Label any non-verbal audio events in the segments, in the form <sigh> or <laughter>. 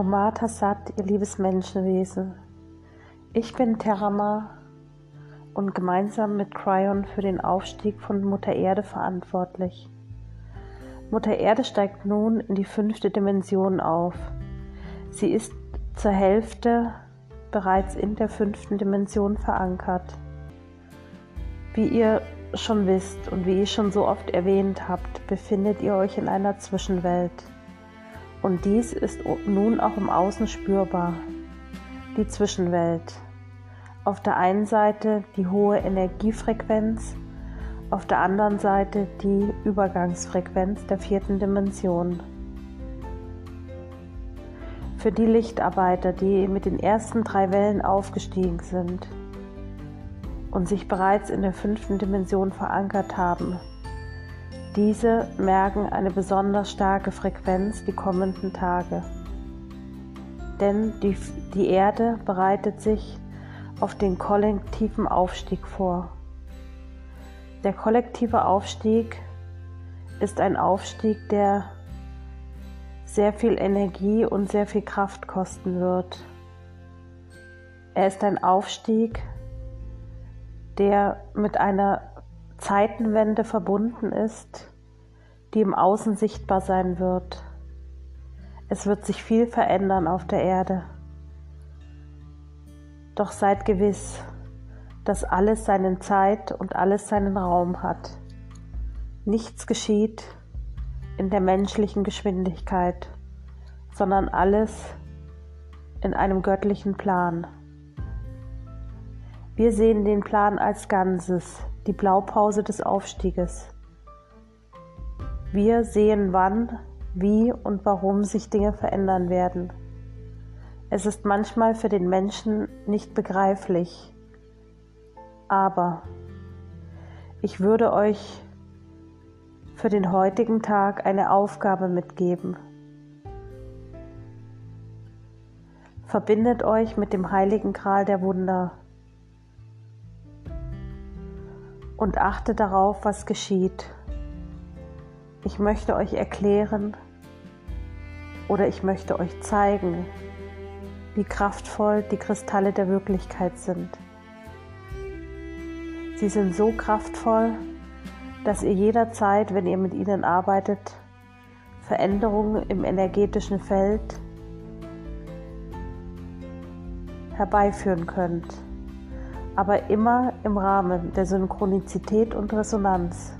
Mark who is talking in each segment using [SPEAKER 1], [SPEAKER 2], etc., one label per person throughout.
[SPEAKER 1] Omat Hassad, ihr liebes Menschenwesen. Ich bin Terama und gemeinsam mit Cryon für den Aufstieg von Mutter Erde verantwortlich. Mutter Erde steigt nun in die fünfte Dimension auf. Sie ist zur Hälfte bereits in der fünften Dimension verankert. Wie ihr schon wisst und wie ich schon so oft erwähnt habt, befindet ihr euch in einer Zwischenwelt. Und dies ist nun auch im Außen spürbar. Die Zwischenwelt. Auf der einen Seite die hohe Energiefrequenz, auf der anderen Seite die Übergangsfrequenz der vierten Dimension. Für die Lichtarbeiter, die mit den ersten drei Wellen aufgestiegen sind und sich bereits in der fünften Dimension verankert haben, diese merken eine besonders starke Frequenz die kommenden Tage. Denn die, die Erde bereitet sich auf den kollektiven Aufstieg vor. Der kollektive Aufstieg ist ein Aufstieg, der sehr viel Energie und sehr viel Kraft kosten wird. Er ist ein Aufstieg, der mit einer Zeitenwende verbunden ist, die im Außen sichtbar sein wird. Es wird sich viel verändern auf der Erde. Doch seid gewiss, dass alles seinen Zeit und alles seinen Raum hat. Nichts geschieht in der menschlichen Geschwindigkeit, sondern alles in einem göttlichen Plan. Wir sehen den Plan als Ganzes, die Blaupause des Aufstieges. Wir sehen, wann, wie und warum sich Dinge verändern werden. Es ist manchmal für den Menschen nicht begreiflich, aber ich würde euch für den heutigen Tag eine Aufgabe mitgeben. Verbindet euch mit dem heiligen Gral der Wunder und achtet darauf, was geschieht. Ich möchte euch erklären oder ich möchte euch zeigen, wie kraftvoll die Kristalle der Wirklichkeit sind. Sie sind so kraftvoll, dass ihr jederzeit, wenn ihr mit ihnen arbeitet, Veränderungen im energetischen Feld herbeiführen könnt aber immer im Rahmen der Synchronizität und Resonanz,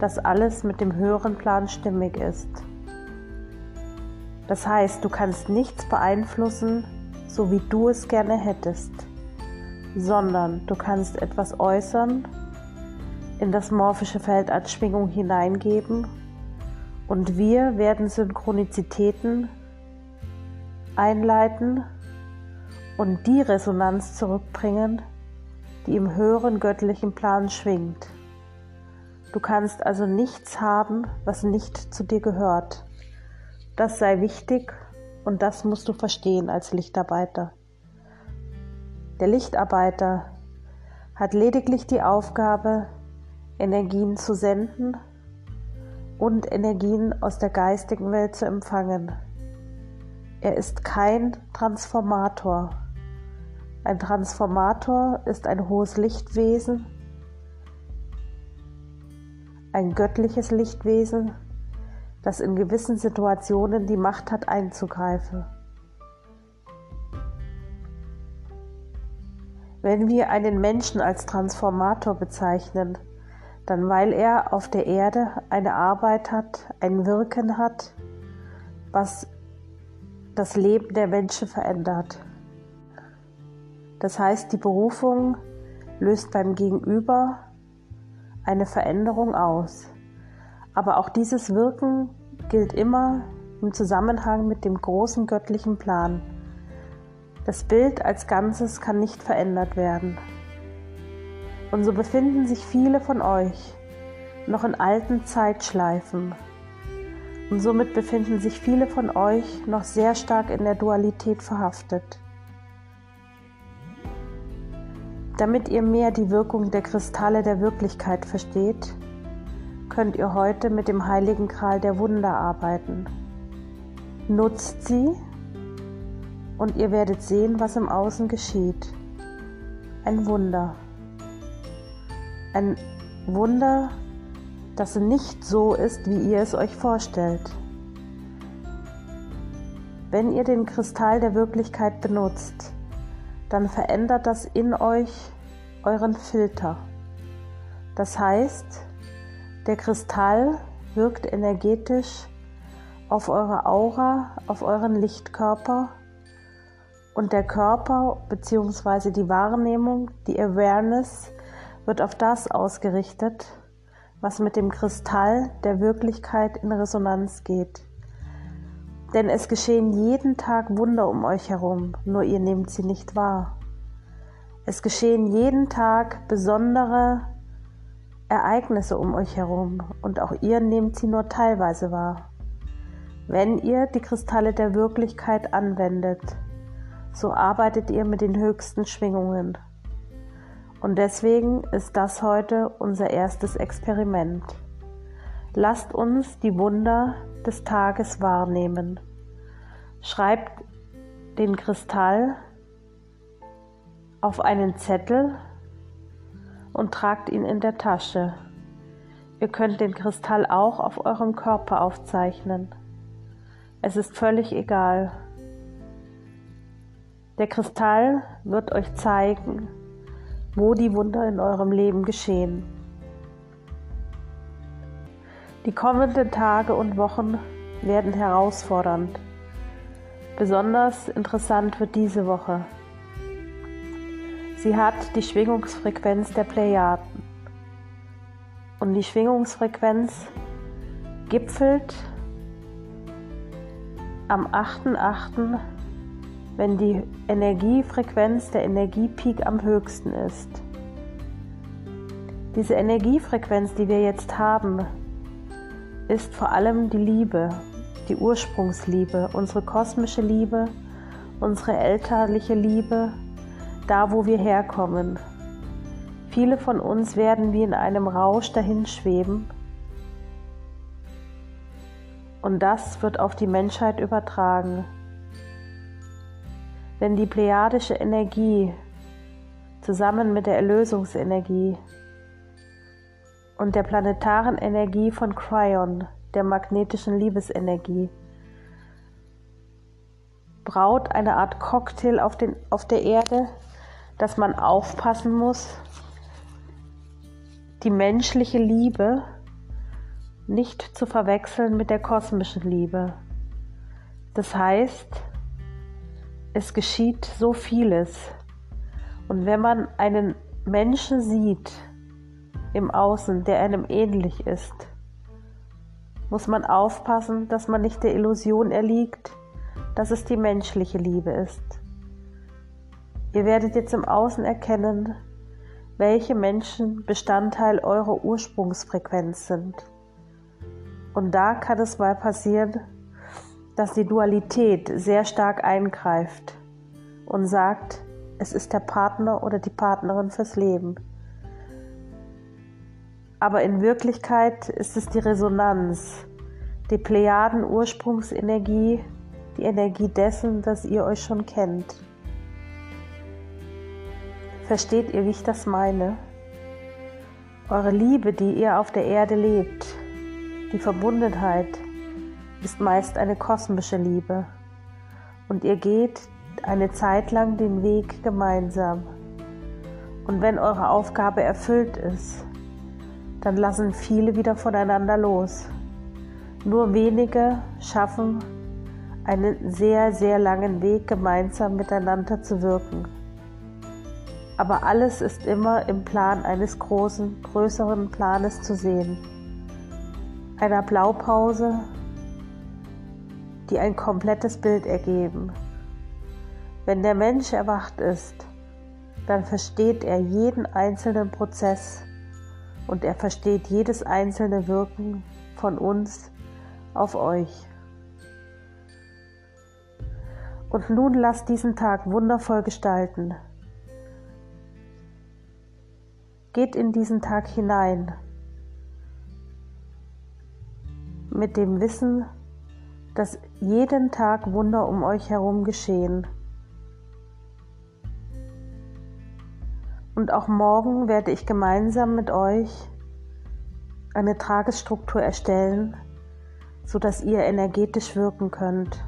[SPEAKER 1] dass alles mit dem höheren Plan stimmig ist. Das heißt, du kannst nichts beeinflussen, so wie du es gerne hättest, sondern du kannst etwas äußern, in das morphische Feld als Schwingung hineingeben und wir werden Synchronizitäten einleiten, und die Resonanz zurückbringen, die im höheren göttlichen Plan schwingt. Du kannst also nichts haben, was nicht zu dir gehört. Das sei wichtig und das musst du verstehen als Lichtarbeiter. Der Lichtarbeiter hat lediglich die Aufgabe, Energien zu senden und Energien aus der geistigen Welt zu empfangen. Er ist kein Transformator. Ein Transformator ist ein hohes Lichtwesen, ein göttliches Lichtwesen, das in gewissen Situationen die Macht hat einzugreifen. Wenn wir einen Menschen als Transformator bezeichnen, dann weil er auf der Erde eine Arbeit hat, ein Wirken hat, was das Leben der Menschen verändert. Das heißt, die Berufung löst beim Gegenüber eine Veränderung aus. Aber auch dieses Wirken gilt immer im Zusammenhang mit dem großen göttlichen Plan. Das Bild als Ganzes kann nicht verändert werden. Und so befinden sich viele von euch noch in alten Zeitschleifen. Und somit befinden sich viele von euch noch sehr stark in der Dualität verhaftet. Damit ihr mehr die Wirkung der Kristalle der Wirklichkeit versteht, könnt ihr heute mit dem heiligen Gral der Wunder arbeiten. Nutzt sie und ihr werdet sehen, was im Außen geschieht. Ein Wunder. Ein Wunder, das nicht so ist, wie ihr es euch vorstellt. Wenn ihr den Kristall der Wirklichkeit benutzt, dann verändert das in euch euren Filter. Das heißt, der Kristall wirkt energetisch auf eure Aura, auf euren Lichtkörper und der Körper bzw. die Wahrnehmung, die Awareness wird auf das ausgerichtet, was mit dem Kristall der Wirklichkeit in Resonanz geht. Denn es geschehen jeden Tag Wunder um euch herum, nur ihr nehmt sie nicht wahr. Es geschehen jeden Tag besondere Ereignisse um euch herum und auch ihr nehmt sie nur teilweise wahr. Wenn ihr die Kristalle der Wirklichkeit anwendet, so arbeitet ihr mit den höchsten Schwingungen. Und deswegen ist das heute unser erstes Experiment. Lasst uns die Wunder des Tages wahrnehmen. Schreibt den Kristall auf einen Zettel und tragt ihn in der Tasche. Ihr könnt den Kristall auch auf eurem Körper aufzeichnen. Es ist völlig egal. Der Kristall wird euch zeigen, wo die Wunder in eurem Leben geschehen. Die kommenden Tage und Wochen werden herausfordernd. Besonders interessant wird diese Woche. Sie hat die Schwingungsfrequenz der Plejaden. Und die Schwingungsfrequenz gipfelt am 8.8., wenn die Energiefrequenz der Energiepeak am höchsten ist. Diese Energiefrequenz, die wir jetzt haben, ist vor allem die Liebe, die Ursprungsliebe, unsere kosmische Liebe, unsere elterliche Liebe, da wo wir herkommen. Viele von uns werden wie in einem Rausch dahinschweben und das wird auf die Menschheit übertragen. Denn die plejadische Energie zusammen mit der Erlösungsenergie und der planetaren Energie von Cryon, der magnetischen Liebesenergie, braut eine Art Cocktail auf, den, auf der Erde, dass man aufpassen muss, die menschliche Liebe nicht zu verwechseln mit der kosmischen Liebe. Das heißt, es geschieht so vieles. Und wenn man einen Menschen sieht im Außen, der einem ähnlich ist, muss man aufpassen, dass man nicht der Illusion erliegt, dass es die menschliche Liebe ist. Ihr werdet jetzt im Außen erkennen, welche Menschen Bestandteil eurer Ursprungsfrequenz sind. Und da kann es mal passieren, dass die Dualität sehr stark eingreift und sagt, es ist der Partner oder die Partnerin fürs Leben. Aber in Wirklichkeit ist es die Resonanz, die Plejaden-Ursprungsenergie, die Energie dessen, dass ihr euch schon kennt. Versteht ihr, wie ich das meine? Eure Liebe, die ihr auf der Erde lebt, die Verbundenheit ist meist eine kosmische Liebe und ihr geht eine Zeit lang den Weg gemeinsam. Und wenn eure Aufgabe erfüllt ist, dann lassen viele wieder voneinander los. Nur wenige schaffen einen sehr, sehr langen Weg gemeinsam miteinander zu wirken. Aber alles ist immer im Plan eines großen, größeren Planes zu sehen. Einer Blaupause, die ein komplettes Bild ergeben. Wenn der Mensch erwacht ist, dann versteht er jeden einzelnen Prozess und er versteht jedes einzelne Wirken von uns auf euch. Und nun lasst diesen Tag wundervoll gestalten. Geht in diesen Tag hinein mit dem Wissen, dass jeden Tag Wunder um euch herum geschehen Und auch morgen werde ich gemeinsam mit euch eine Tagesstruktur erstellen, sodass ihr energetisch wirken könnt.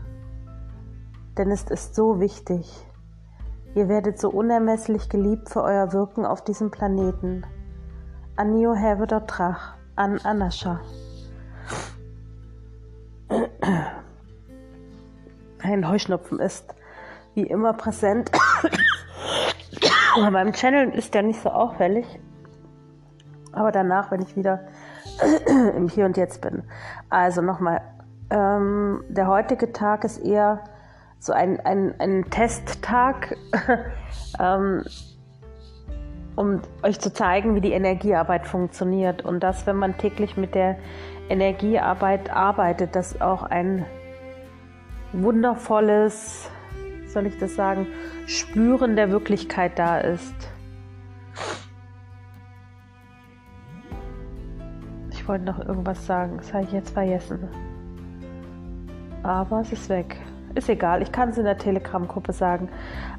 [SPEAKER 1] Denn es ist so wichtig. Ihr werdet so unermesslich geliebt für euer Wirken auf diesem Planeten. Anio Hervedo Trach, an Anascha. Ein Heuschnupfen ist wie immer präsent. Beim Channel ist der nicht so auffällig. Aber danach, wenn ich wieder <clears throat> im Hier und Jetzt bin. Also nochmal, ähm, der heutige Tag ist eher so ein, ein, ein Testtag, <laughs> ähm, um euch zu zeigen, wie die Energiearbeit funktioniert. Und dass, wenn man täglich mit der Energiearbeit arbeitet, dass auch ein wundervolles, soll ich das sagen, Spüren der Wirklichkeit da ist. Ich wollte noch irgendwas sagen, das habe ich jetzt vergessen. Aber es ist weg. Ist egal, ich kann es in der Telegram-Gruppe sagen.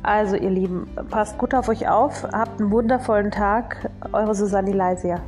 [SPEAKER 1] Also, ihr Lieben, passt gut auf euch auf, habt einen wundervollen Tag. Eure Susanne Leisia.